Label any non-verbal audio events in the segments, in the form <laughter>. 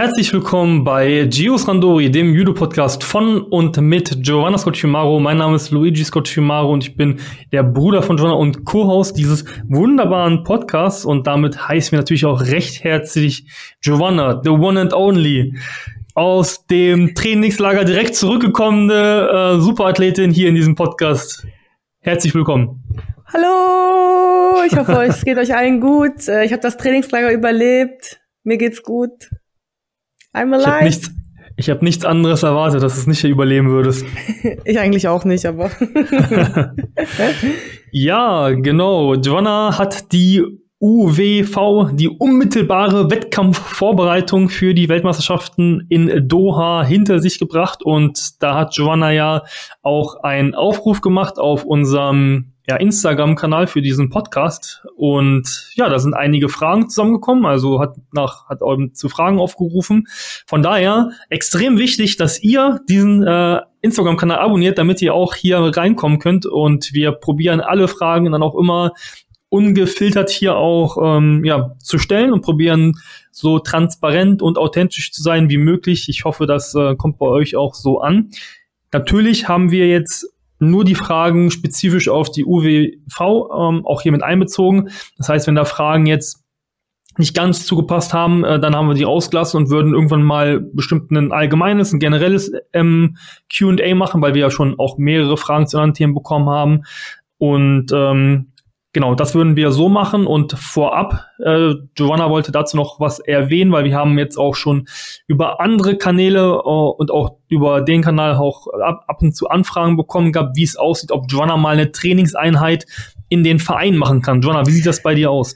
Herzlich willkommen bei Gios Randori, dem Judo-Podcast von und mit Giovanna Scocchimaro. Mein Name ist Luigi Scocchimaro und ich bin der Bruder von Giovanna und Co-Host dieses wunderbaren Podcasts. Und damit heißen wir natürlich auch recht herzlich Giovanna, the one and only, aus dem Trainingslager direkt zurückgekommene äh, Superathletin hier in diesem Podcast. Herzlich willkommen. Hallo, ich hoffe, <laughs> es geht euch allen gut. Äh, ich habe das Trainingslager überlebt. Mir geht's gut. I'm alive. Ich habe nichts, ich hab nichts anderes erwartet, dass du es nicht überleben würdest. <laughs> ich eigentlich auch nicht, aber. <laughs> ja, genau. Joanna hat die UWV, die unmittelbare Wettkampfvorbereitung für die Weltmeisterschaften in Doha hinter sich gebracht. Und da hat Joanna ja auch einen Aufruf gemacht auf unserem ja, Instagram-Kanal für diesen Podcast. Und ja, da sind einige Fragen zusammengekommen, also hat nach, hat zu Fragen aufgerufen. Von daher extrem wichtig, dass ihr diesen äh, Instagram-Kanal abonniert, damit ihr auch hier reinkommen könnt. Und wir probieren alle Fragen dann auch immer ungefiltert hier auch ähm, ja, zu stellen und probieren so transparent und authentisch zu sein wie möglich. Ich hoffe, das äh, kommt bei euch auch so an. Natürlich haben wir jetzt nur die Fragen spezifisch auf die UWV ähm, auch hier mit einbezogen. Das heißt, wenn da Fragen jetzt nicht ganz zugepasst haben, äh, dann haben wir die ausgelassen und würden irgendwann mal bestimmt ein allgemeines, ein generelles ähm, Q&A machen, weil wir ja schon auch mehrere Fragen zu anderen Themen bekommen haben. Und ähm, Genau, das würden wir so machen und vorab, äh, Giovanna wollte dazu noch was erwähnen, weil wir haben jetzt auch schon über andere Kanäle äh, und auch über den Kanal auch ab, ab und zu Anfragen bekommen gehabt, wie es aussieht, ob Giovanna mal eine Trainingseinheit in den Verein machen kann. Giovanna, wie sieht das bei dir aus?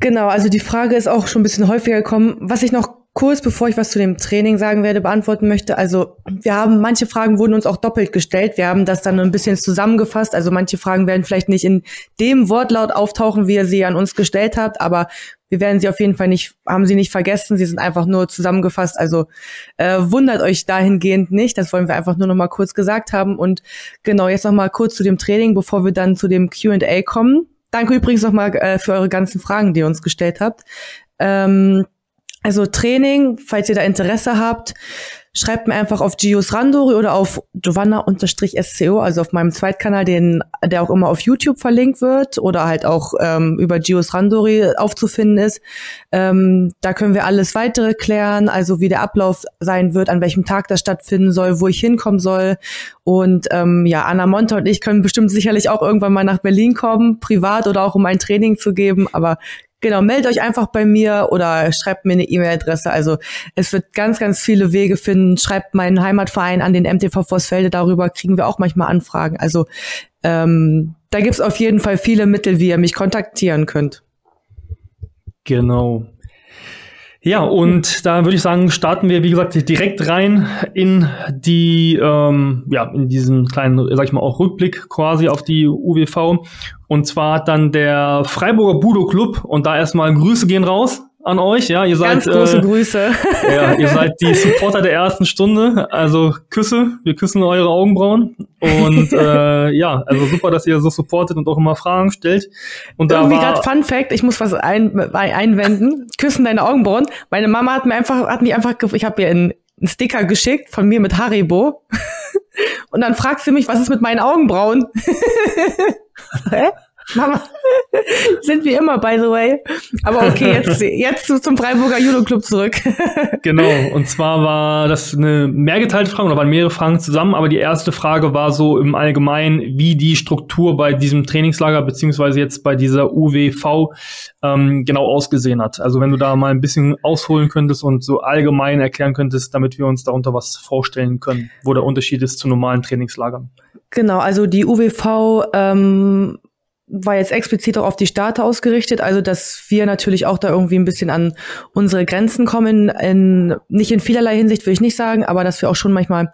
Genau, also die Frage ist auch schon ein bisschen häufiger gekommen. Was ich noch kurz, bevor ich was zu dem Training sagen werde, beantworten möchte. Also wir haben, manche Fragen wurden uns auch doppelt gestellt. Wir haben das dann ein bisschen zusammengefasst. Also manche Fragen werden vielleicht nicht in dem Wortlaut auftauchen, wie ihr sie an uns gestellt habt, aber wir werden sie auf jeden Fall nicht, haben sie nicht vergessen. Sie sind einfach nur zusammengefasst. Also äh, wundert euch dahingehend nicht. Das wollen wir einfach nur noch mal kurz gesagt haben. Und genau, jetzt noch mal kurz zu dem Training, bevor wir dann zu dem Q&A kommen. Danke übrigens noch mal äh, für eure ganzen Fragen, die ihr uns gestellt habt. Ähm, also Training, falls ihr da Interesse habt, schreibt mir einfach auf Gios Randori oder auf Giovanna-SCO, also auf meinem Zweitkanal, den, der auch immer auf YouTube verlinkt wird oder halt auch ähm, über Gios Randori aufzufinden ist. Ähm, da können wir alles weitere klären, also wie der Ablauf sein wird, an welchem Tag das stattfinden soll, wo ich hinkommen soll. Und ähm, ja, Anna Monte und ich können bestimmt sicherlich auch irgendwann mal nach Berlin kommen, privat oder auch um ein Training zu geben. Aber Genau, meldet euch einfach bei mir oder schreibt mir eine E-Mail-Adresse. Also es wird ganz, ganz viele Wege finden. Schreibt meinen Heimatverein an den MTV Vossfelde, darüber kriegen wir auch manchmal Anfragen. Also ähm, da gibt's auf jeden Fall viele Mittel, wie ihr mich kontaktieren könnt. Genau. Ja, und da würde ich sagen, starten wir, wie gesagt, direkt rein in die, ähm, ja, in diesen kleinen, sag ich mal, auch Rückblick quasi auf die UWV. Und zwar hat dann der Freiburger Budo Club und da erstmal Grüße gehen raus an euch. Ja, ihr seid Ganz große äh, Grüße. <laughs> Ja, ihr seid die Supporter der ersten Stunde. Also Küsse, wir küssen eure Augenbrauen. Und äh, <laughs> ja, also super, dass ihr so supportet und auch immer Fragen stellt. Und da Irgendwie gerade Fun Fact, ich muss was ein, einwenden. Küssen deine Augenbrauen. Meine Mama hat mir einfach, hat mich einfach, ich habe ihr einen, einen Sticker geschickt von mir mit Haribo. <laughs> Und dann fragt sie mich, was ist mit meinen Augenbrauen? Hä? Mama, <laughs> sind wir immer, by the way. Aber okay, <laughs> jetzt, jetzt zum Freiburger Judo Club zurück. <laughs> genau, und zwar war das eine mehrgeteilte Frage, oder waren mehrere Fragen zusammen, aber die erste Frage war so im Allgemeinen, wie die Struktur bei diesem Trainingslager, beziehungsweise jetzt bei dieser UWV ähm, genau ausgesehen hat. Also wenn du da mal ein bisschen ausholen könntest und so allgemein erklären könntest, damit wir uns darunter was vorstellen können, wo der Unterschied ist zu normalen Trainingslagern. Genau, also die UWV ähm, war jetzt explizit auch auf die Starter ausgerichtet, also dass wir natürlich auch da irgendwie ein bisschen an unsere Grenzen kommen, in, nicht in vielerlei Hinsicht will ich nicht sagen, aber dass wir auch schon manchmal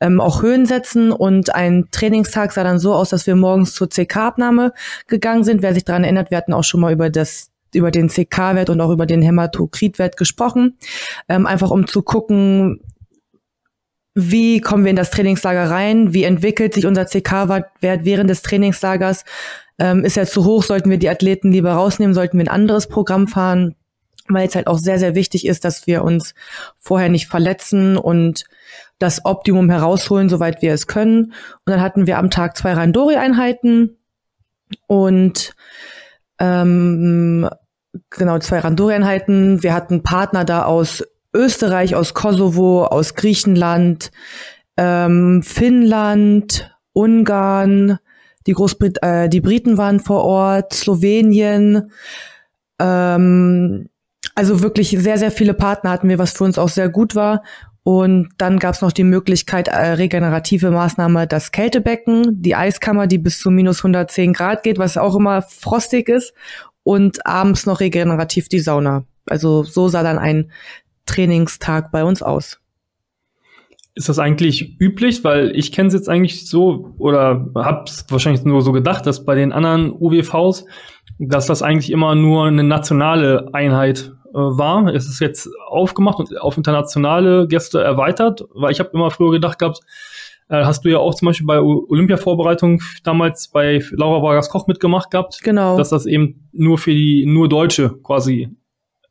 ähm, auch Höhen setzen. Und ein Trainingstag sah dann so aus, dass wir morgens zur CK-Abnahme gegangen sind. Wer sich daran erinnert, wir hatten auch schon mal über das über den CK-Wert und auch über den Hämatokrit-Wert gesprochen, ähm, einfach um zu gucken, wie kommen wir in das Trainingslager rein, wie entwickelt sich unser CK-Wert während des Trainingslagers, ähm, ist er zu hoch, sollten wir die Athleten lieber rausnehmen, sollten wir ein anderes Programm fahren. weil es halt auch sehr, sehr wichtig ist, dass wir uns vorher nicht verletzen und das Optimum herausholen, soweit wir es können. Und dann hatten wir am Tag zwei Randori-Einheiten und ähm, genau zwei Randori-Einheiten. Wir hatten Partner da aus Österreich, aus Kosovo, aus Griechenland, ähm, Finnland, Ungarn, die Großbrit äh, die Briten waren vor Ort, Slowenien, ähm, also wirklich sehr, sehr viele Partner hatten wir, was für uns auch sehr gut war. Und dann gab es noch die Möglichkeit, äh, regenerative Maßnahme, das Kältebecken, die Eiskammer, die bis zu minus 110 Grad geht, was auch immer frostig ist. Und abends noch regenerativ die Sauna. Also so sah dann ein Trainingstag bei uns aus. Ist das eigentlich üblich? Weil ich kenne es jetzt eigentlich so oder hab's wahrscheinlich nur so gedacht, dass bei den anderen UWVs, dass das eigentlich immer nur eine nationale Einheit äh, war. Es ist jetzt aufgemacht und auf internationale Gäste erweitert, weil ich habe immer früher gedacht gehabt, äh, hast du ja auch zum Beispiel bei Olympia-Vorbereitung damals bei Laura Vargas Koch mitgemacht gehabt. Genau. Dass das eben nur für die nur Deutsche quasi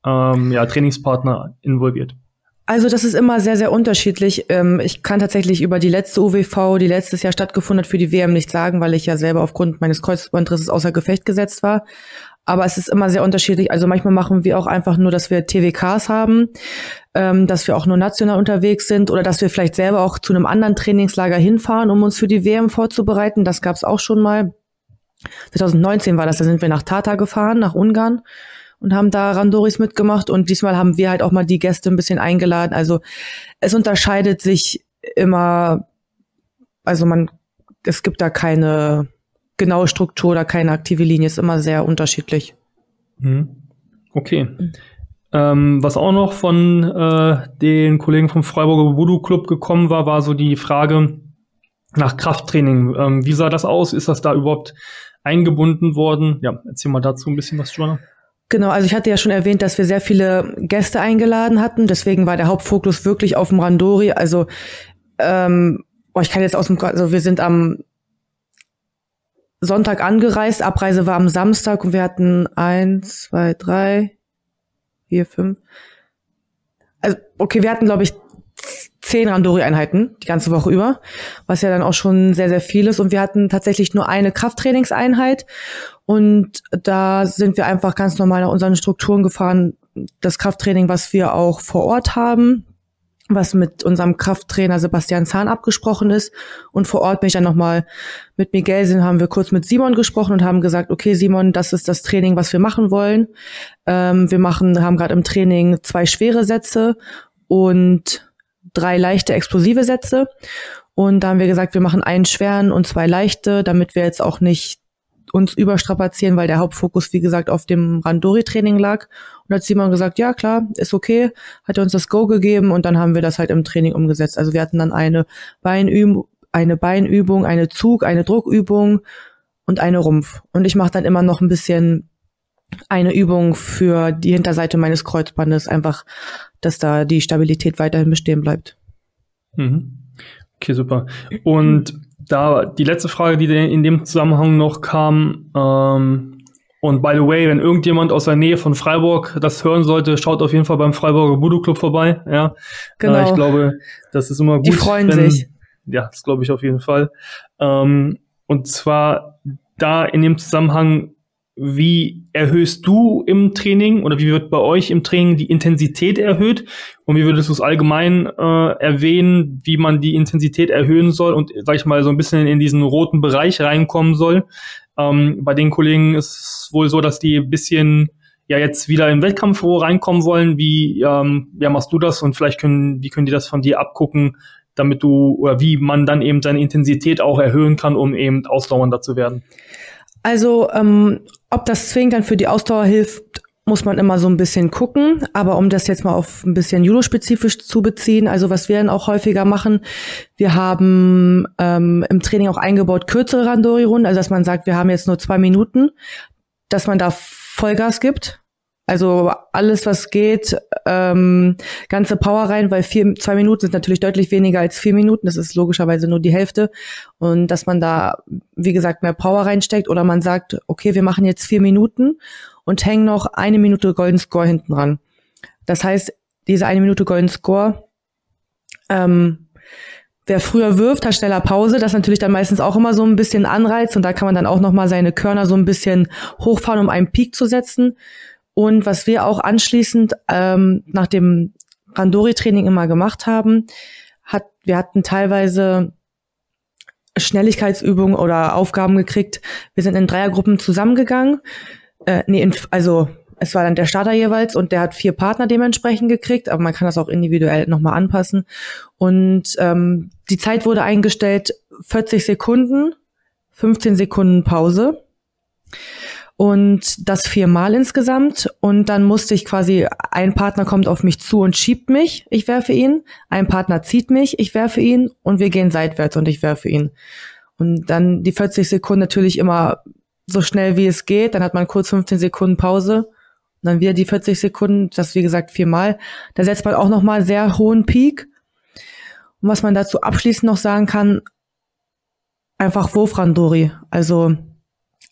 ähm, ja, Trainingspartner involviert. Also das ist immer sehr, sehr unterschiedlich. Ähm, ich kann tatsächlich über die letzte UWV, die letztes Jahr stattgefunden hat, für die WM nicht sagen, weil ich ja selber aufgrund meines Kreuzbandrisses außer Gefecht gesetzt war. Aber es ist immer sehr unterschiedlich. Also manchmal machen wir auch einfach nur, dass wir TWKs haben, ähm, dass wir auch nur national unterwegs sind oder dass wir vielleicht selber auch zu einem anderen Trainingslager hinfahren, um uns für die WM vorzubereiten. Das gab es auch schon mal. 2019 war das, da sind wir nach Tata gefahren, nach Ungarn und haben da Randoris mitgemacht. Und diesmal haben wir halt auch mal die Gäste ein bisschen eingeladen. Also es unterscheidet sich immer, also man, es gibt da keine genaue Struktur oder keine aktive Linie, ist immer sehr unterschiedlich. Mhm. Okay. Ähm, was auch noch von äh, den Kollegen vom Freiburger Voodoo Club gekommen war, war so die Frage nach Krafttraining. Ähm, wie sah das aus? Ist das da überhaupt eingebunden worden? Ja, erzähl mal dazu ein bisschen was, Joanna. Genau, also ich hatte ja schon erwähnt, dass wir sehr viele Gäste eingeladen hatten. Deswegen war der Hauptfokus wirklich auf dem Randori. Also ähm, boah, ich kann jetzt aus dem, also wir sind am Sonntag angereist, Abreise war am Samstag und wir hatten eins, zwei, drei, vier, fünf. Also, okay, wir hatten, glaube ich, zehn Randori-Einheiten die ganze Woche über, was ja dann auch schon sehr, sehr viel ist. Und wir hatten tatsächlich nur eine Krafttrainingseinheit. Und da sind wir einfach ganz normal nach unseren Strukturen gefahren. Das Krafttraining, was wir auch vor Ort haben, was mit unserem Krafttrainer Sebastian Zahn abgesprochen ist. Und vor Ort bin ich dann nochmal mit Miguel, sind, haben wir kurz mit Simon gesprochen und haben gesagt, okay, Simon, das ist das Training, was wir machen wollen. Ähm, wir machen, haben gerade im Training zwei schwere Sätze und drei leichte explosive Sätze. Und da haben wir gesagt, wir machen einen schweren und zwei leichte, damit wir jetzt auch nicht uns überstrapazieren, weil der Hauptfokus, wie gesagt, auf dem Randori-Training lag. Und hat Simon gesagt, ja klar, ist okay, hat er uns das Go gegeben und dann haben wir das halt im Training umgesetzt. Also wir hatten dann eine Beinübung, eine Beinübung, eine Zug, eine Druckübung und eine Rumpf. Und ich mache dann immer noch ein bisschen eine Übung für die Hinterseite meines Kreuzbandes, einfach, dass da die Stabilität weiterhin bestehen bleibt. Mhm. Okay, super. Und da die letzte Frage, die in dem Zusammenhang noch kam, ähm, und by the way, wenn irgendjemand aus der Nähe von Freiburg das hören sollte, schaut auf jeden Fall beim Freiburger Budo Club vorbei. Ja, genau. Äh, ich glaube, das ist immer gut. Die freuen wenn, sich. Ja, das glaube ich auf jeden Fall. Ähm, und zwar da in dem Zusammenhang wie erhöhst du im Training oder wie wird bei euch im Training die Intensität erhöht? Und wie würdest du es allgemein äh, erwähnen, wie man die Intensität erhöhen soll und, sag ich mal, so ein bisschen in diesen roten Bereich reinkommen soll? Ähm, bei den Kollegen ist es wohl so, dass die ein bisschen ja jetzt wieder im Wettkampf reinkommen wollen. Wie ähm, ja, machst du das und vielleicht können, wie können die das von dir abgucken, damit du oder wie man dann eben seine Intensität auch erhöhen kann, um eben ausdauernder zu werden? Also, ähm, ob das zwingend dann für die Ausdauer hilft, muss man immer so ein bisschen gucken. Aber um das jetzt mal auf ein bisschen Judo-spezifisch zu beziehen, also was wir dann auch häufiger machen, wir haben ähm, im Training auch eingebaut kürzere Randori-Runden, also dass man sagt, wir haben jetzt nur zwei Minuten, dass man da Vollgas gibt. Also alles, was geht, ähm, ganze Power rein, weil vier, zwei Minuten sind natürlich deutlich weniger als vier Minuten. Das ist logischerweise nur die Hälfte. Und dass man da, wie gesagt, mehr Power reinsteckt oder man sagt, okay, wir machen jetzt vier Minuten und hängen noch eine Minute Golden Score hinten ran. Das heißt, diese eine Minute Golden Score, ähm, wer früher wirft, hat schneller Pause. Das ist natürlich dann meistens auch immer so ein bisschen Anreiz und da kann man dann auch nochmal seine Körner so ein bisschen hochfahren, um einen Peak zu setzen. Und was wir auch anschließend ähm, nach dem Randori-Training immer gemacht haben, hat, wir hatten teilweise Schnelligkeitsübungen oder Aufgaben gekriegt. Wir sind in Dreiergruppen zusammengegangen. Äh, nee, in, also es war dann der Starter jeweils und der hat vier Partner dementsprechend gekriegt, aber man kann das auch individuell nochmal anpassen. Und ähm, die Zeit wurde eingestellt 40 Sekunden, 15 Sekunden Pause und das viermal insgesamt. Und dann musste ich quasi, ein Partner kommt auf mich zu und schiebt mich, ich werfe ihn. Ein Partner zieht mich, ich werfe ihn und wir gehen seitwärts und ich werfe ihn. Und dann die 40 Sekunden natürlich immer so schnell wie es geht. Dann hat man kurz 15 Sekunden Pause und dann wieder die 40 Sekunden, das wie gesagt viermal. Da setzt man auch nochmal sehr hohen Peak. Und was man dazu abschließend noch sagen kann, einfach Wurfrandori. Also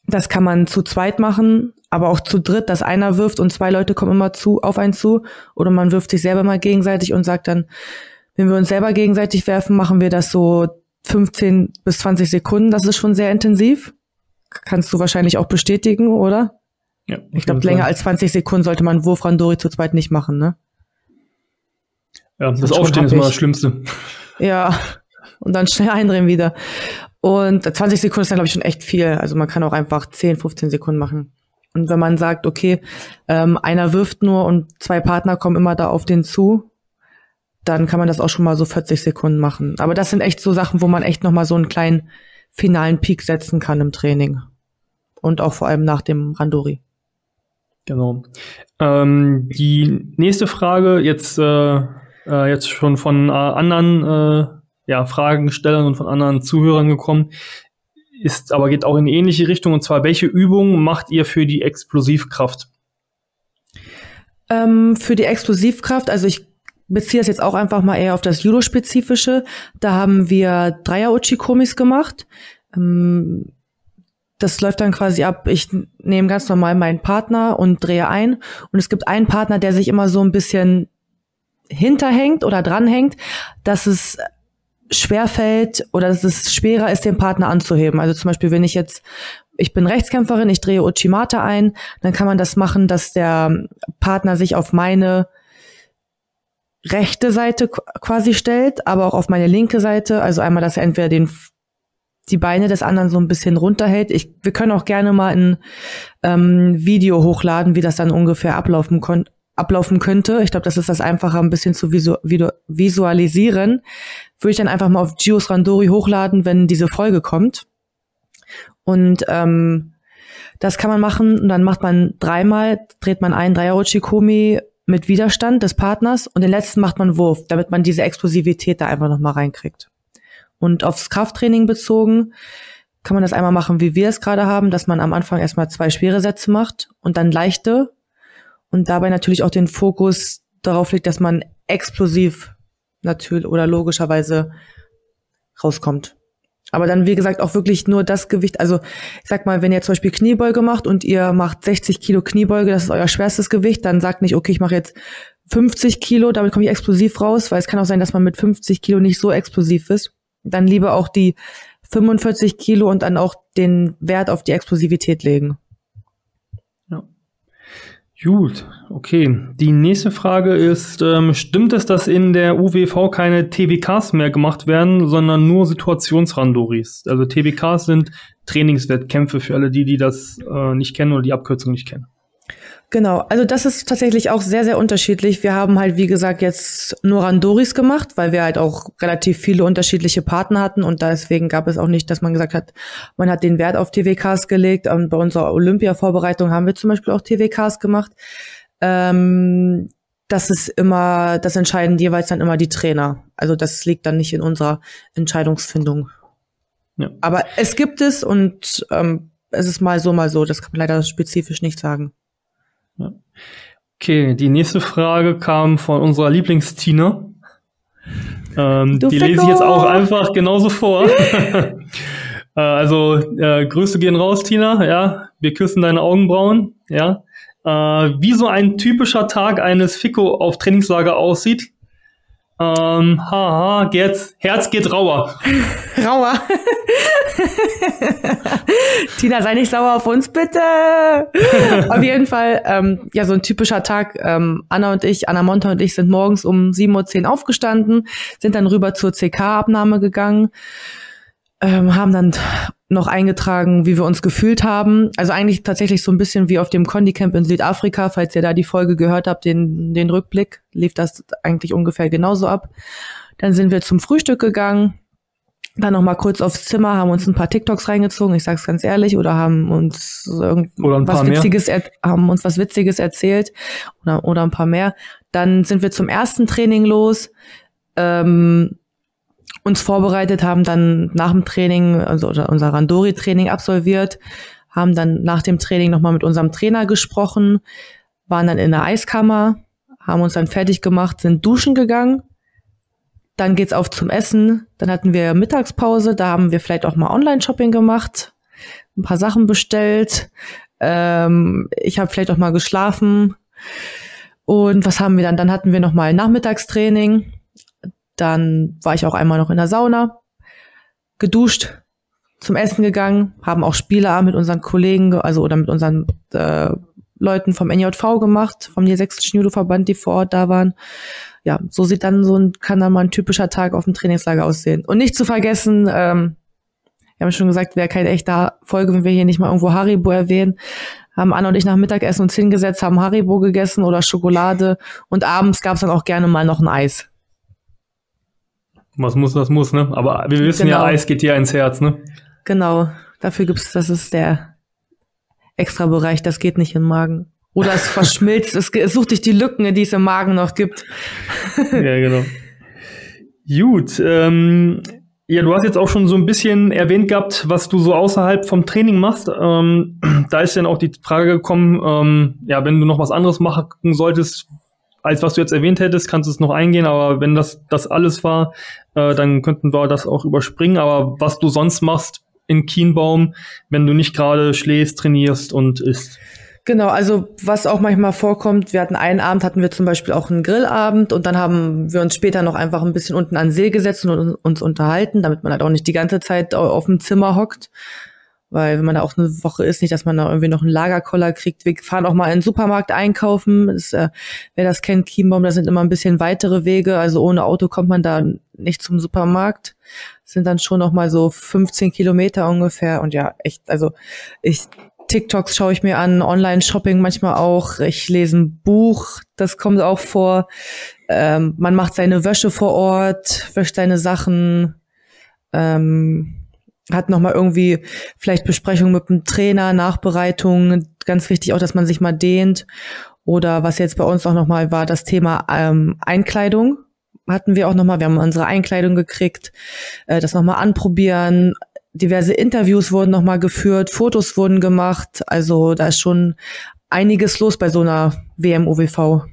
das kann man zu zweit machen, aber auch zu dritt, dass einer wirft und zwei Leute kommen immer zu auf einen zu. Oder man wirft sich selber mal gegenseitig und sagt dann, wenn wir uns selber gegenseitig werfen, machen wir das so 15 bis 20 Sekunden. Das ist schon sehr intensiv. Kannst du wahrscheinlich auch bestätigen, oder? Ja, ich glaube, länger als 20 Sekunden sollte man Wurf Randori zu zweit nicht machen, ne? Ja, das, das Aufstehen ist immer das Schlimmste. Ja, und dann schnell eindrehen wieder. Und 20 Sekunden ist dann, glaube ich, schon echt viel. Also man kann auch einfach 10, 15 Sekunden machen. Und wenn man sagt, okay, ähm, einer wirft nur und zwei Partner kommen immer da auf den zu, dann kann man das auch schon mal so 40 Sekunden machen. Aber das sind echt so Sachen, wo man echt noch mal so einen kleinen finalen Peak setzen kann im Training. Und auch vor allem nach dem Randori. Genau. Ähm, die nächste Frage, jetzt, äh, äh, jetzt schon von äh, anderen äh, ja, Fragenstellern und von anderen Zuhörern gekommen, ist aber geht auch in eine ähnliche Richtung. Und zwar, welche Übungen macht ihr für die Explosivkraft? Ähm, für die Explosivkraft, also ich beziehe das jetzt auch einfach mal eher auf das Judo-spezifische. Da haben wir Dreier-Uchikomis gemacht. Ähm, das läuft dann quasi ab, ich nehme ganz normal meinen Partner und drehe ein. Und es gibt einen Partner, der sich immer so ein bisschen hinterhängt oder dranhängt, dass es schwerfällt oder dass es schwerer ist, den Partner anzuheben. Also zum Beispiel, wenn ich jetzt, ich bin Rechtskämpferin, ich drehe Uchimata ein, dann kann man das machen, dass der Partner sich auf meine rechte Seite quasi stellt, aber auch auf meine linke Seite. Also einmal, dass er entweder den die Beine des anderen so ein bisschen runterhält. Ich, wir können auch gerne mal ein ähm, Video hochladen, wie das dann ungefähr ablaufen, ablaufen könnte. Ich glaube, das ist das einfacher, ein bisschen zu visu visualisieren. Würde ich dann einfach mal auf Gios Randori hochladen, wenn diese Folge kommt. Und ähm, das kann man machen und dann macht man dreimal, dreht man ein Dreier Uchikomi mit Widerstand des Partners und den letzten macht man Wurf, damit man diese Explosivität da einfach nochmal reinkriegt. Und aufs Krafttraining bezogen kann man das einmal machen, wie wir es gerade haben, dass man am Anfang erstmal zwei schwere Sätze macht und dann leichte und dabei natürlich auch den Fokus darauf legt, dass man explosiv natürlich oder logischerweise rauskommt. Aber dann, wie gesagt, auch wirklich nur das Gewicht. Also, ich sag mal, wenn ihr zum Beispiel Kniebeuge macht und ihr macht 60 Kilo Kniebeuge, das ist euer schwerstes Gewicht, dann sagt nicht, okay, ich mache jetzt 50 Kilo, damit komme ich explosiv raus, weil es kann auch sein, dass man mit 50 Kilo nicht so explosiv ist dann lieber auch die 45 Kilo und dann auch den Wert auf die Explosivität legen. Gut, okay. Die nächste Frage ist, ähm, stimmt es, dass in der UWV keine TBKs mehr gemacht werden, sondern nur Situationsrandoris? Also TBKs sind Trainingswettkämpfe für alle die, die das äh, nicht kennen oder die Abkürzung nicht kennen. Genau, also das ist tatsächlich auch sehr, sehr unterschiedlich. Wir haben halt, wie gesagt, jetzt nur Randoris gemacht, weil wir halt auch relativ viele unterschiedliche Partner hatten und deswegen gab es auch nicht, dass man gesagt hat, man hat den Wert auf TWKs gelegt. Und bei unserer Olympia-Vorbereitung haben wir zum Beispiel auch TWKs gemacht. Ähm, das ist immer, das entscheiden jeweils dann immer die Trainer. Also das liegt dann nicht in unserer Entscheidungsfindung. Ja. Aber es gibt es und ähm, es ist mal so, mal so. Das kann man leider spezifisch nicht sagen. Ja. Okay, die nächste Frage kam von unserer Lieblingstina. Ähm, die lese ich jetzt auch einfach genauso vor. <laughs> äh, also äh, Grüße gehen raus, Tina. Ja, wir küssen deine Augenbrauen. Ja, äh, wie so ein typischer Tag eines Fico auf Trainingslager aussieht. Ähm, haha, Gerz, Herz geht rauer. <laughs> rauer. <laughs> Tina, sei nicht sauer auf uns, bitte. <laughs> auf jeden Fall, ähm, ja, so ein typischer Tag. Ähm, Anna und ich, Anna Monta und ich sind morgens um 7.10 Uhr aufgestanden, sind dann rüber zur CK-Abnahme gegangen, ähm, haben dann noch eingetragen, wie wir uns gefühlt haben. Also eigentlich tatsächlich so ein bisschen wie auf dem Condi-Camp in Südafrika. Falls ihr da die Folge gehört habt, den, den Rückblick, lief das eigentlich ungefähr genauso ab. Dann sind wir zum Frühstück gegangen, dann noch mal kurz aufs Zimmer, haben uns ein paar TikToks reingezogen, ich sag's ganz ehrlich, oder haben uns irgendwas Witziges, haben uns was Witziges erzählt oder, oder ein paar mehr. Dann sind wir zum ersten Training los. Ähm, uns vorbereitet, haben dann nach dem Training, also unser Randori-Training absolviert, haben dann nach dem Training nochmal mit unserem Trainer gesprochen, waren dann in der Eiskammer, haben uns dann fertig gemacht, sind duschen gegangen. Dann geht's auf zum Essen. Dann hatten wir Mittagspause. Da haben wir vielleicht auch mal Online-Shopping gemacht, ein paar Sachen bestellt. Ähm, ich habe vielleicht auch mal geschlafen. Und was haben wir dann? Dann hatten wir noch mal Nachmittagstraining. Dann war ich auch einmal noch in der Sauna, geduscht, zum Essen gegangen, haben auch Spieleabend mit unseren Kollegen, also oder mit unseren äh, Leuten vom NJV gemacht, vom Niedersächsischen Judo-Verband, die vor Ort da waren. Ja, so sieht dann so ein, kann dann mal ein typischer Tag auf dem Trainingslager aussehen. Und nicht zu vergessen, ähm, wir haben schon gesagt, wäre keine echte Folge, wenn wir hier nicht mal irgendwo Haribo erwähnen. Haben Anna und ich nach Mittagessen uns hingesetzt, haben Haribo gegessen oder Schokolade und abends gab es dann auch gerne mal noch ein Eis. Was muss, das muss, ne? Aber wir wissen genau. ja, Eis geht dir ins Herz, ne? Genau. Dafür gibt's, das ist der extra Bereich, das geht nicht in den Magen. Oder es verschmilzt, es, es sucht dich die Lücken, die es im Magen noch gibt. ja, genau. Gut, ähm, ja, du hast jetzt auch schon so ein bisschen erwähnt gehabt, was du so außerhalb vom Training machst. Ähm, <clears throat> da ist dann auch die Frage gekommen, ähm, ja, wenn du noch was anderes machen solltest, als was du jetzt erwähnt hättest, kannst du es noch eingehen, aber wenn das das alles war, äh, dann könnten wir das auch überspringen. Aber was du sonst machst in Kienbaum, wenn du nicht gerade schläfst, trainierst und isst. Genau, also was auch manchmal vorkommt, wir hatten einen Abend, hatten wir zum Beispiel auch einen Grillabend und dann haben wir uns später noch einfach ein bisschen unten an See gesetzt und uns unterhalten, damit man halt auch nicht die ganze Zeit auf dem Zimmer hockt. Weil wenn man da auch eine Woche ist, nicht, dass man da irgendwie noch einen Lagerkoller kriegt. Wir fahren auch mal in den Supermarkt einkaufen. Das, äh, wer das kennt, Chiembaum, da sind immer ein bisschen weitere Wege. Also ohne Auto kommt man da nicht zum Supermarkt. Das sind dann schon noch mal so 15 Kilometer ungefähr. Und ja, echt, also ich TikToks schaue ich mir an, Online-Shopping manchmal auch. Ich lese ein Buch, das kommt auch vor. Ähm, man macht seine Wäsche vor Ort, wäscht seine Sachen. Ähm, hat nochmal irgendwie vielleicht Besprechung mit dem Trainer, Nachbereitung, ganz wichtig auch, dass man sich mal dehnt. Oder was jetzt bei uns auch nochmal war, das Thema ähm, Einkleidung hatten wir auch nochmal. Wir haben unsere Einkleidung gekriegt, äh, das nochmal anprobieren. Diverse Interviews wurden nochmal geführt, Fotos wurden gemacht. Also da ist schon einiges los bei so einer WM-OWV.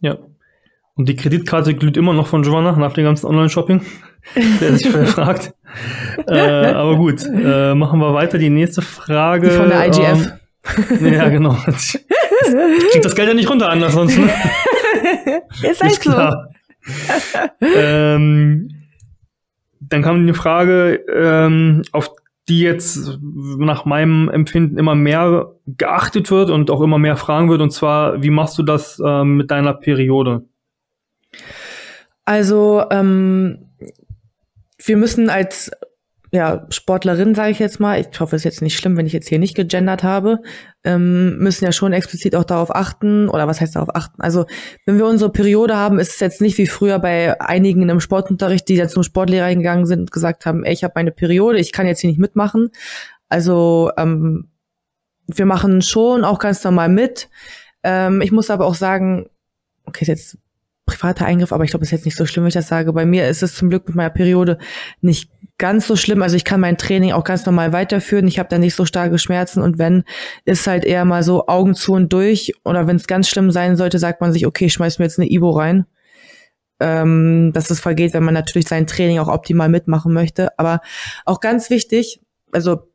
Ja. Und die Kreditkarte glüht immer noch von Joanna nach dem ganzen Online-Shopping. Der sich <laughs> fragt. äh, aber gut, äh, machen wir weiter. Die nächste Frage. Die von der IGF. Ähm, ja, genau. <laughs> Kriegt das Geld ja nicht runter anders sonst. Ne? Ist halt so. ähm, dann kam die Frage, ähm, auf die jetzt nach meinem Empfinden immer mehr geachtet wird und auch immer mehr fragen wird. Und zwar, wie machst du das ähm, mit deiner Periode? Also ähm, wir müssen als ja, Sportlerin, sage ich jetzt mal, ich hoffe, es ist jetzt nicht schlimm, wenn ich jetzt hier nicht gegendert habe, ähm, müssen ja schon explizit auch darauf achten, oder was heißt darauf achten? Also, wenn wir unsere Periode haben, ist es jetzt nicht wie früher bei einigen im Sportunterricht, die dann zum Sportlehrer gegangen sind und gesagt haben, ey, ich habe meine Periode, ich kann jetzt hier nicht mitmachen. Also, ähm, wir machen schon auch ganz normal mit. Ähm, ich muss aber auch sagen, okay, jetzt privater Eingriff, aber ich glaube, es ist jetzt nicht so schlimm, wenn ich das sage. Bei mir ist es zum Glück mit meiner Periode nicht ganz so schlimm. Also ich kann mein Training auch ganz normal weiterführen. Ich habe da nicht so starke Schmerzen und wenn, ist halt eher mal so Augen zu und durch. Oder wenn es ganz schlimm sein sollte, sagt man sich, okay, schmeiß mir jetzt eine Ibo rein. Ähm, dass es vergeht, wenn man natürlich sein Training auch optimal mitmachen möchte. Aber auch ganz wichtig, also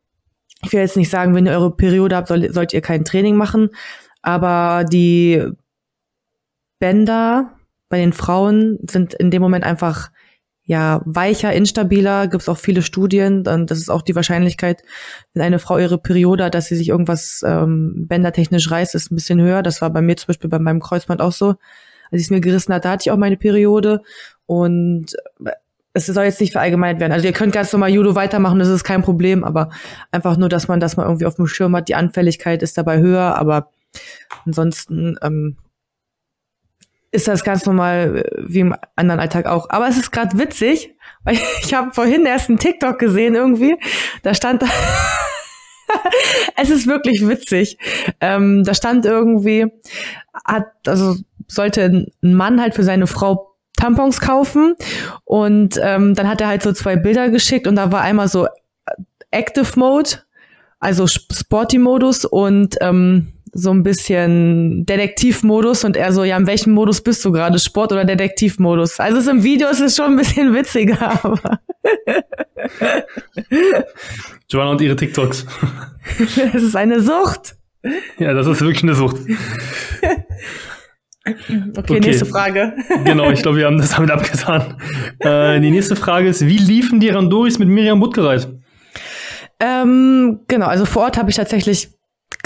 ich will jetzt nicht sagen, wenn ihr eure Periode habt, soll, sollt ihr kein Training machen, aber die Bänder bei den Frauen sind in dem Moment einfach ja weicher, instabiler. Gibt es auch viele Studien. Dann das ist auch die Wahrscheinlichkeit, wenn eine Frau ihre Periode hat, dass sie sich irgendwas ähm, bändertechnisch reißt, ist ein bisschen höher. Das war bei mir zum Beispiel bei meinem Kreuzband auch so. Als ich es mir gerissen hatte, hatte ich auch meine Periode und es soll jetzt nicht verallgemeinert werden. Also ihr könnt ganz normal Judo weitermachen, das ist kein Problem, aber einfach nur, dass man das mal irgendwie auf dem Schirm hat. Die Anfälligkeit ist dabei höher, aber ansonsten ähm, ist das ganz normal äh, wie im anderen Alltag auch. Aber es ist gerade witzig, weil <laughs> ich habe vorhin erst einen TikTok gesehen irgendwie. Da stand, <laughs> es ist wirklich witzig. Ähm, da stand irgendwie, hat also sollte ein Mann halt für seine Frau Tampons kaufen und ähm, dann hat er halt so zwei Bilder geschickt und da war einmal so Active Mode, also Sporty Modus und ähm, so ein bisschen Detektivmodus und er so, ja, in welchem Modus bist du gerade? Sport oder Detektivmodus? Also es im Video ist es schon ein bisschen witziger, <laughs> aber. Joanna und ihre TikToks. Es ist eine Sucht. Ja, das ist wirklich eine Sucht. Okay, okay, nächste Frage. genau, ich glaube, wir haben das damit abgetan. Äh, die nächste Frage ist, wie liefen die Randoris mit Miriam Buttgereit? Ähm, genau, also vor Ort habe ich tatsächlich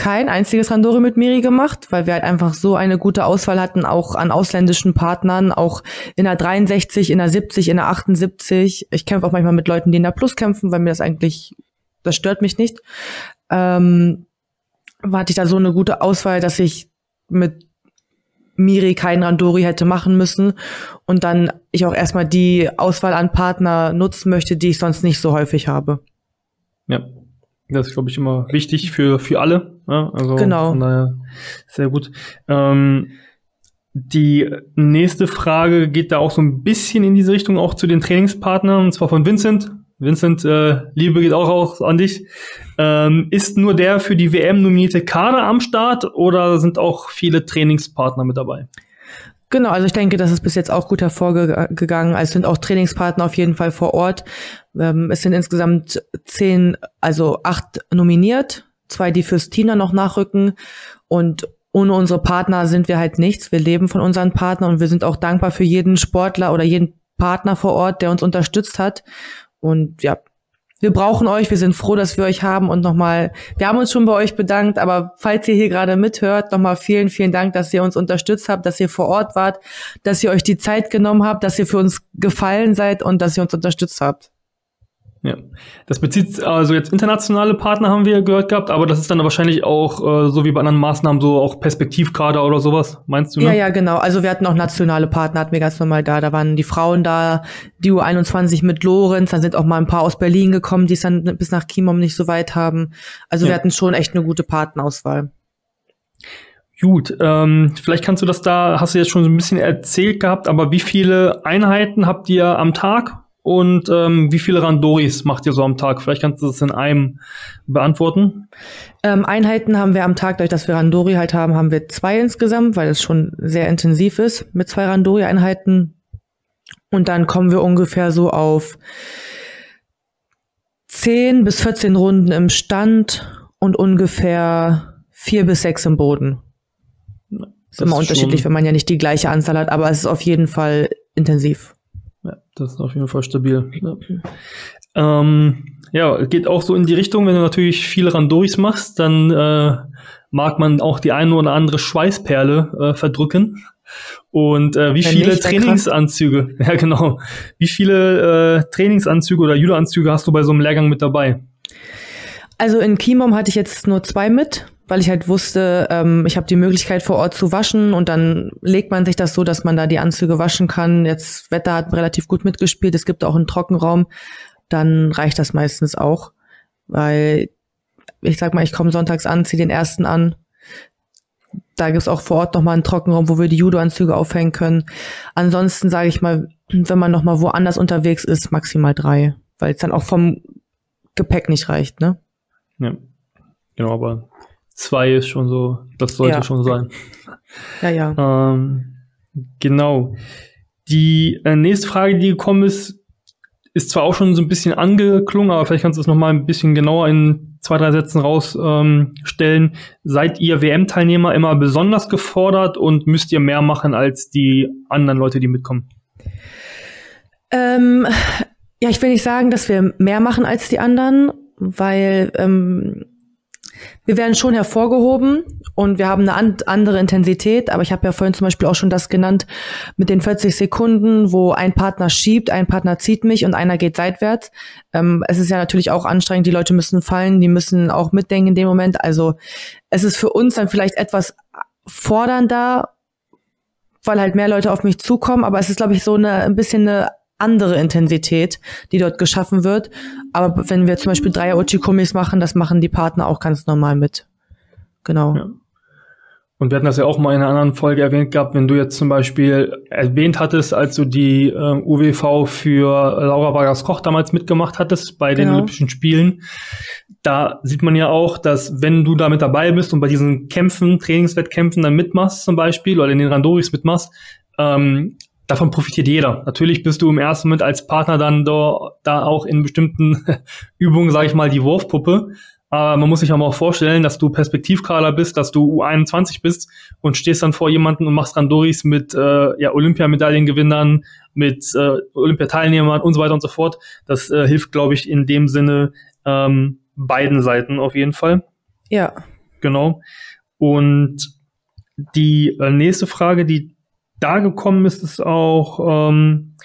kein einziges Randori mit Miri gemacht, weil wir halt einfach so eine gute Auswahl hatten, auch an ausländischen Partnern, auch in der 63, in der 70, in der 78. Ich kämpfe auch manchmal mit Leuten, die in der Plus kämpfen, weil mir das eigentlich, das stört mich nicht. Ähm, hatte ich da so eine gute Auswahl, dass ich mit Miri keinen Randori hätte machen müssen und dann ich auch erstmal die Auswahl an Partner nutzen möchte, die ich sonst nicht so häufig habe. Ja, das ist, glaube ich, immer wichtig für, für alle. Ja, also genau. Von daher sehr gut. Ähm, die nächste Frage geht da auch so ein bisschen in diese Richtung, auch zu den Trainingspartnern, und zwar von Vincent. Vincent, äh, Liebe geht auch raus an dich. Ähm, ist nur der für die WM nominierte Kader am Start oder sind auch viele Trainingspartner mit dabei? Genau, also ich denke, das ist bis jetzt auch gut hervorgegangen. Also sind auch Trainingspartner auf jeden Fall vor Ort. Ähm, es sind insgesamt zehn, also acht nominiert, zwei, die fürs Tina noch nachrücken. Und ohne unsere Partner sind wir halt nichts. Wir leben von unseren Partnern und wir sind auch dankbar für jeden Sportler oder jeden Partner vor Ort, der uns unterstützt hat. Und ja, wir brauchen euch, wir sind froh, dass wir euch haben und nochmal, wir haben uns schon bei euch bedankt, aber falls ihr hier gerade mithört, nochmal vielen, vielen Dank, dass ihr uns unterstützt habt, dass ihr vor Ort wart, dass ihr euch die Zeit genommen habt, dass ihr für uns gefallen seid und dass ihr uns unterstützt habt. Ja, das bezieht also jetzt internationale Partner haben wir gehört gehabt, aber das ist dann wahrscheinlich auch äh, so wie bei anderen Maßnahmen so auch Perspektivkader oder sowas, meinst du? Ne? Ja, ja, genau. Also wir hatten auch nationale Partner, hatten wir ganz normal da. Da waren die Frauen da, die U21 mit Lorenz, dann sind auch mal ein paar aus Berlin gekommen, die es dann bis nach Kimom nicht so weit haben. Also ja. wir hatten schon echt eine gute Partnerauswahl. Gut, ähm, vielleicht kannst du das da, hast du jetzt schon so ein bisschen erzählt gehabt, aber wie viele Einheiten habt ihr am Tag? Und ähm, wie viele Randoris macht ihr so am Tag? Vielleicht kannst du das in einem beantworten. Ähm, Einheiten haben wir am Tag, durch dass wir Randori halt haben, haben wir zwei insgesamt, weil es schon sehr intensiv ist mit zwei Randori-Einheiten. Und dann kommen wir ungefähr so auf 10 bis 14 Runden im Stand und ungefähr vier bis sechs im Boden. Das ist immer ist unterschiedlich, wenn man ja nicht die gleiche Anzahl hat, aber es ist auf jeden Fall intensiv. Das ist auf jeden Fall stabil. Ja. Ähm, ja, geht auch so in die Richtung, wenn du natürlich viele Randoris machst, dann äh, mag man auch die eine oder andere Schweißperle äh, verdrücken. Und äh, wie wenn viele nicht, Trainingsanzüge, <laughs> ja genau, wie viele äh, Trainingsanzüge oder Judo-Anzüge hast du bei so einem Lehrgang mit dabei? Also in Kimom hatte ich jetzt nur zwei mit weil ich halt wusste, ähm, ich habe die Möglichkeit vor Ort zu waschen und dann legt man sich das so, dass man da die Anzüge waschen kann. Jetzt Wetter hat relativ gut mitgespielt, es gibt auch einen Trockenraum, dann reicht das meistens auch, weil ich sag mal, ich komme sonntags an, ziehe den ersten an. Da gibt's auch vor Ort nochmal einen Trockenraum, wo wir die Judo-Anzüge aufhängen können. Ansonsten sage ich mal, wenn man nochmal woanders unterwegs ist, maximal drei, weil es dann auch vom Gepäck nicht reicht, ne? Ja. Genau, aber zwei ist schon so, das sollte ja. schon sein. Ja, ja. Ähm, genau. Die äh, nächste Frage, die gekommen ist, ist zwar auch schon so ein bisschen angeklungen, aber vielleicht kannst du es nochmal ein bisschen genauer in zwei, drei Sätzen rausstellen. Ähm, Seid ihr WM-Teilnehmer immer besonders gefordert und müsst ihr mehr machen als die anderen Leute, die mitkommen? Ähm, ja, ich will nicht sagen, dass wir mehr machen als die anderen, weil ähm, wir werden schon hervorgehoben und wir haben eine andere Intensität, aber ich habe ja vorhin zum Beispiel auch schon das genannt mit den 40 Sekunden, wo ein Partner schiebt, ein Partner zieht mich und einer geht seitwärts. Ähm, es ist ja natürlich auch anstrengend, die Leute müssen fallen, die müssen auch mitdenken in dem Moment. Also es ist für uns dann vielleicht etwas fordernder, weil halt mehr Leute auf mich zukommen, aber es ist, glaube ich, so eine ein bisschen eine andere Intensität, die dort geschaffen wird. Aber wenn wir zum Beispiel Dreier Uchikomis machen, das machen die Partner auch ganz normal mit. Genau. Ja. Und wir hatten das ja auch mal in einer anderen Folge erwähnt gehabt, wenn du jetzt zum Beispiel erwähnt hattest, als du die äh, UWV für Laura Vargas Koch damals mitgemacht hattest bei den genau. Olympischen Spielen, da sieht man ja auch, dass wenn du da mit dabei bist und bei diesen Kämpfen, Trainingswettkämpfen dann mitmachst zum Beispiel oder in den Randoris mitmachst, ähm, davon profitiert jeder. Natürlich bist du im ersten Moment als Partner dann da, da auch in bestimmten <laughs> Übungen, sage ich mal, die Wurfpuppe. Aber man muss sich aber auch vorstellen, dass du Perspektivkader bist, dass du U21 bist und stehst dann vor jemanden und machst Randoris mit äh, ja, Olympiamedaillengewinnern, mit äh, Olympiateilnehmern und so weiter und so fort. Das äh, hilft, glaube ich, in dem Sinne ähm, beiden Seiten auf jeden Fall. Ja. Genau. Und die äh, nächste Frage, die da gekommen ist, ist auch, ähm,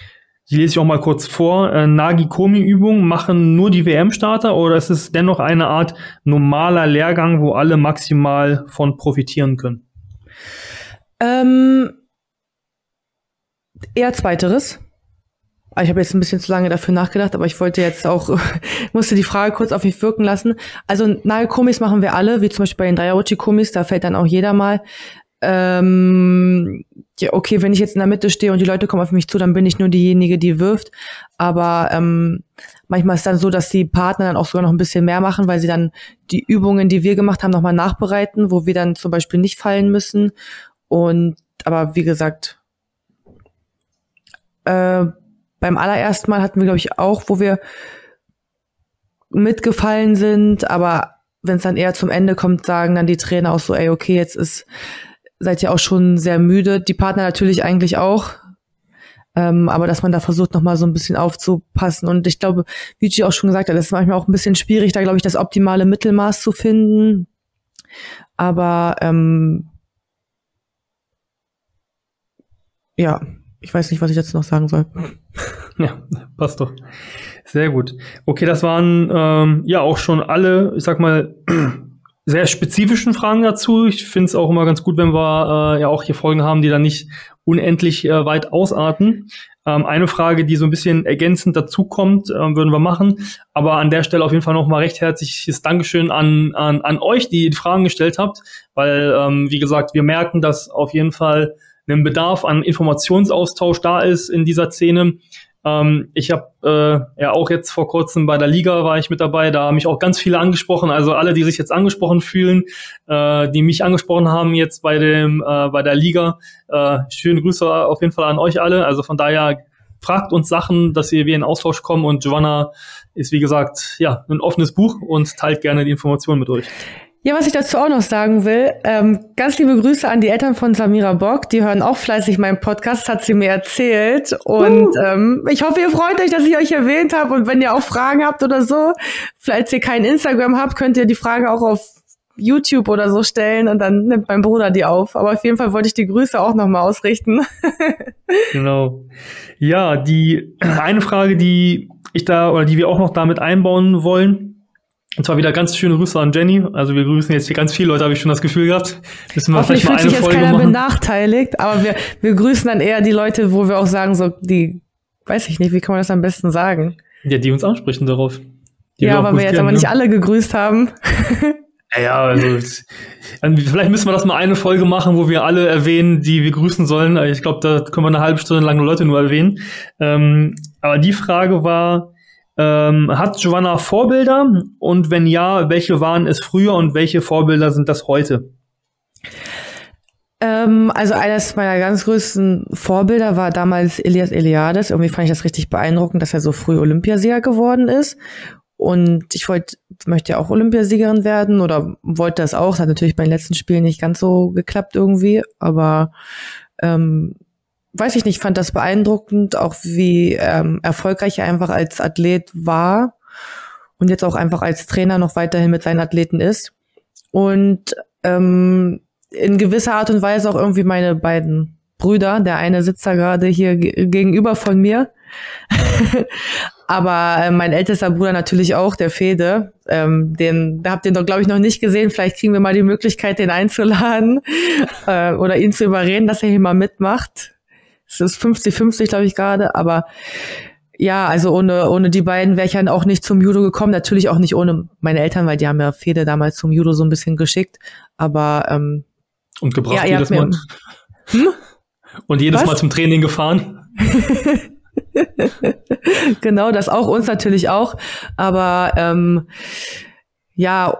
die lese ich auch mal kurz vor, äh, Nagi-Komi-Übungen machen nur die WM-Starter oder ist es dennoch eine Art normaler Lehrgang, wo alle maximal von profitieren können? Ähm, eher zweiteres. Ah, ich habe jetzt ein bisschen zu lange dafür nachgedacht, aber ich wollte jetzt auch, <laughs> musste die Frage kurz auf mich wirken lassen. Also Nagelkomis machen wir alle, wie zum Beispiel bei den Dreieruchi-Komis, da fällt dann auch jeder mal ähm, ja, okay, wenn ich jetzt in der Mitte stehe und die Leute kommen auf mich zu, dann bin ich nur diejenige, die wirft. Aber ähm, manchmal ist dann so, dass die Partner dann auch sogar noch ein bisschen mehr machen, weil sie dann die Übungen, die wir gemacht haben, nochmal nachbereiten, wo wir dann zum Beispiel nicht fallen müssen. Und aber wie gesagt, äh, beim allerersten Mal hatten wir, glaube ich, auch, wo wir mitgefallen sind, aber wenn es dann eher zum Ende kommt, sagen dann die Trainer auch so, ey, okay, jetzt ist seid ihr auch schon sehr müde. Die Partner natürlich eigentlich auch. Ähm, aber dass man da versucht, nochmal so ein bisschen aufzupassen. Und ich glaube, wie G auch schon gesagt hat, das ist manchmal auch ein bisschen schwierig, da glaube ich, das optimale Mittelmaß zu finden. Aber ähm, ja, ich weiß nicht, was ich jetzt noch sagen soll. <laughs> Ja, passt doch. Sehr gut. Okay, das waren ähm, ja auch schon alle, ich sag mal, <clears throat> sehr spezifischen Fragen dazu. Ich finde es auch immer ganz gut, wenn wir äh, ja auch hier Folgen haben, die dann nicht unendlich äh, weit ausarten. Ähm, eine Frage, die so ein bisschen ergänzend dazukommt, äh, würden wir machen. Aber an der Stelle auf jeden Fall nochmal recht herzliches Dankeschön an, an, an euch, die die Fragen gestellt habt, weil, ähm, wie gesagt, wir merken, dass auf jeden Fall ein Bedarf an Informationsaustausch da ist in dieser Szene. Ähm, ich habe äh, ja auch jetzt vor kurzem bei der Liga war ich mit dabei, da haben mich auch ganz viele angesprochen. Also alle, die sich jetzt angesprochen fühlen, äh, die mich angesprochen haben jetzt bei dem äh, bei der Liga. Äh, schöne Grüße auf jeden Fall an euch alle. Also von daher fragt uns Sachen, dass wir in Austausch kommen und Giovanna ist wie gesagt ja ein offenes Buch und teilt gerne die Informationen mit euch. Ja, was ich dazu auch noch sagen will, ähm, ganz liebe Grüße an die Eltern von Samira Bock. Die hören auch fleißig meinen Podcast, hat sie mir erzählt. Und uh. ähm, ich hoffe, ihr freut euch, dass ich euch erwähnt habe. Und wenn ihr auch Fragen habt oder so, falls ihr kein Instagram habt, könnt ihr die Frage auch auf YouTube oder so stellen und dann nimmt mein Bruder die auf. Aber auf jeden Fall wollte ich die Grüße auch nochmal ausrichten. <laughs> genau. Ja, die eine Frage, die ich da oder die wir auch noch damit einbauen wollen, und zwar wieder ganz schöne Grüße an Jenny. Also wir grüßen jetzt hier ganz viele Leute, habe ich schon das Gefühl gehabt. Müssen wir vielleicht mal eine jetzt Folge keiner machen. benachteiligt, aber wir, wir grüßen dann eher die Leute, wo wir auch sagen, so die, weiß ich nicht, wie kann man das am besten sagen? Ja, die uns ansprechen darauf. ja, aber wir jetzt aber nicht ne? alle gegrüßt haben. <laughs> Ja, ja, also vielleicht müssen wir das mal eine Folge machen, wo wir alle erwähnen, die wir grüßen sollen. Ich glaube, da können wir eine halbe Stunde lang Leute nur erwähnen. Ähm, aber die Frage war, ähm, hat Giovanna Vorbilder? Und wenn ja, welche waren es früher und welche Vorbilder sind das heute? Ähm, also eines meiner ganz größten Vorbilder war damals Elias Eliades. Irgendwie fand ich das richtig beeindruckend, dass er so früh Olympiasieger geworden ist. und ich wollte, möchte ja auch Olympiasiegerin werden oder wollte das auch. Das hat natürlich bei den letzten Spielen nicht ganz so geklappt irgendwie, aber ähm, weiß ich nicht, fand das beeindruckend, auch wie ähm, erfolgreich er einfach als Athlet war und jetzt auch einfach als Trainer noch weiterhin mit seinen Athleten ist. Und ähm, in gewisser Art und Weise auch irgendwie meine beiden Brüder. Der eine sitzt da gerade hier gegenüber von mir. <laughs> Aber äh, mein ältester Bruder natürlich auch, der Fede. Ähm, den, habt ihr doch, glaube ich, noch nicht gesehen. Vielleicht kriegen wir mal die Möglichkeit, den einzuladen <laughs> äh, oder ihn zu überreden, dass er hier mal mitmacht. Es ist 50-50, glaube ich, gerade. Aber ja, also ohne, ohne die beiden wäre ich dann auch nicht zum Judo gekommen. Natürlich auch nicht ohne meine Eltern, weil die haben ja Fede damals zum Judo so ein bisschen geschickt. Aber ähm, Und gebracht ja, jedes Mal. Hm? Und jedes Was? Mal zum Training gefahren. <laughs> genau, das auch uns natürlich auch. Aber ähm, ja,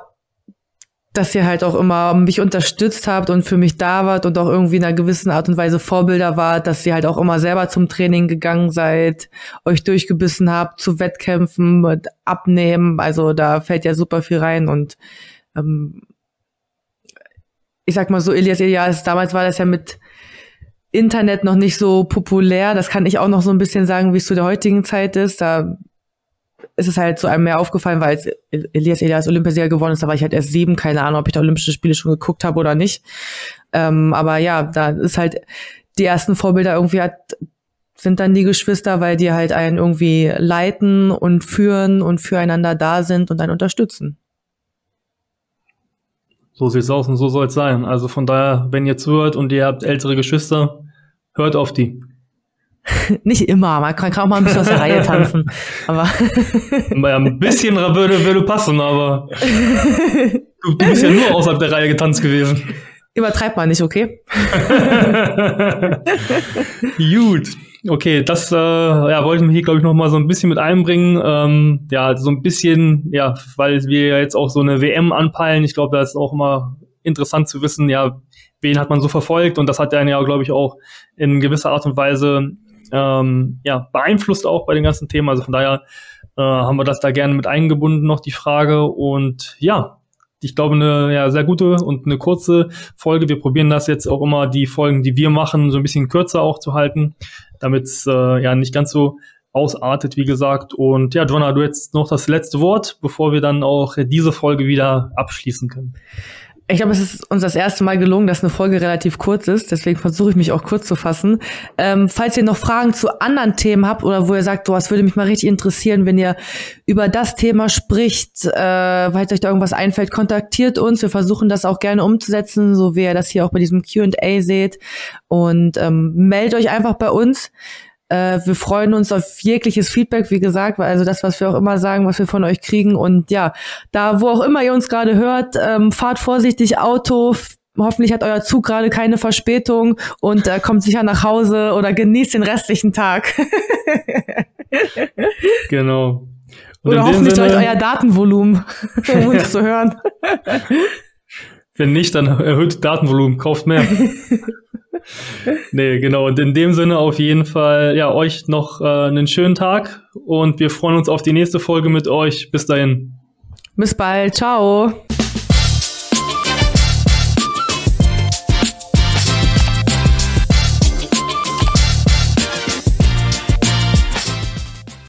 dass ihr halt auch immer mich unterstützt habt und für mich da wart und auch irgendwie in einer gewissen Art und Weise Vorbilder wart, dass ihr halt auch immer selber zum Training gegangen seid, euch durchgebissen habt zu Wettkämpfen, mit Abnehmen. Also da fällt ja super viel rein und ähm, ich sag mal so, Elias Elias, damals war das ja mit Internet noch nicht so populär. Das kann ich auch noch so ein bisschen sagen, wie es zu der heutigen Zeit ist. Da ist es halt so einem mehr aufgefallen, weil als Elias Elias Olympiasieger geworden ist, da war ich halt erst sieben, keine Ahnung, ob ich da Olympische Spiele schon geguckt habe oder nicht. Ähm, aber ja, da ist halt die ersten Vorbilder irgendwie hat, sind dann die Geschwister, weil die halt einen irgendwie leiten und führen und füreinander da sind und einen unterstützen. So sieht's aus und so soll's sein. Also von daher, wenn ihr zuhört und ihr habt ältere Geschwister, hört auf die. <laughs> Nicht immer, man kann auch mal ein bisschen aus der Reihe tanzen. Aber <laughs> ja, ein bisschen würde, würde passen, aber <laughs> du, du bist ja nur außerhalb der Reihe getanzt gewesen. Übertreibt man nicht, okay? Gut. Okay, das äh, ja, wollten wir hier, glaube ich, noch mal so ein bisschen mit einbringen. Ähm, ja, so ein bisschen, ja, weil wir jetzt auch so eine WM anpeilen. Ich glaube, da ist auch immer interessant zu wissen, ja, wen hat man so verfolgt und das hat einen ja, glaube ich, auch in gewisser Art und Weise ähm, ja, beeinflusst auch bei den ganzen Themen. Also von daher äh, haben wir das da gerne mit eingebunden, noch die Frage. Und ja, ich glaube, eine ja, sehr gute und eine kurze Folge. Wir probieren das jetzt auch immer, die Folgen, die wir machen, so ein bisschen kürzer auch zu halten, damit es äh, ja nicht ganz so ausartet, wie gesagt. Und ja, Joanna, du jetzt noch das letzte Wort, bevor wir dann auch diese Folge wieder abschließen können. Ich glaube, es ist uns das erste Mal gelungen, dass eine Folge relativ kurz ist. Deswegen versuche ich mich auch kurz zu fassen. Ähm, falls ihr noch Fragen zu anderen Themen habt oder wo ihr sagt, was würde mich mal richtig interessieren, wenn ihr über das Thema spricht, äh, weil euch da irgendwas einfällt, kontaktiert uns. Wir versuchen das auch gerne umzusetzen, so wie ihr das hier auch bei diesem Q&A seht. Und ähm, meldet euch einfach bei uns. Äh, wir freuen uns auf jegliches Feedback, wie gesagt, also das, was wir auch immer sagen, was wir von euch kriegen. Und ja, da, wo auch immer ihr uns gerade hört, ähm, fahrt vorsichtig Auto. Hoffentlich hat euer Zug gerade keine Verspätung und äh, kommt sicher nach Hause oder genießt den restlichen Tag. <laughs> genau. Und oder hoffentlich Sinne, euch euer Datenvolumen, <laughs> um uns <laughs> zu hören. Wenn nicht, dann erhöht Datenvolumen, kauft mehr. <laughs> nee, genau. Und in dem Sinne auf jeden Fall, ja, euch noch äh, einen schönen Tag und wir freuen uns auf die nächste Folge mit euch. Bis dahin. Bis bald. Ciao.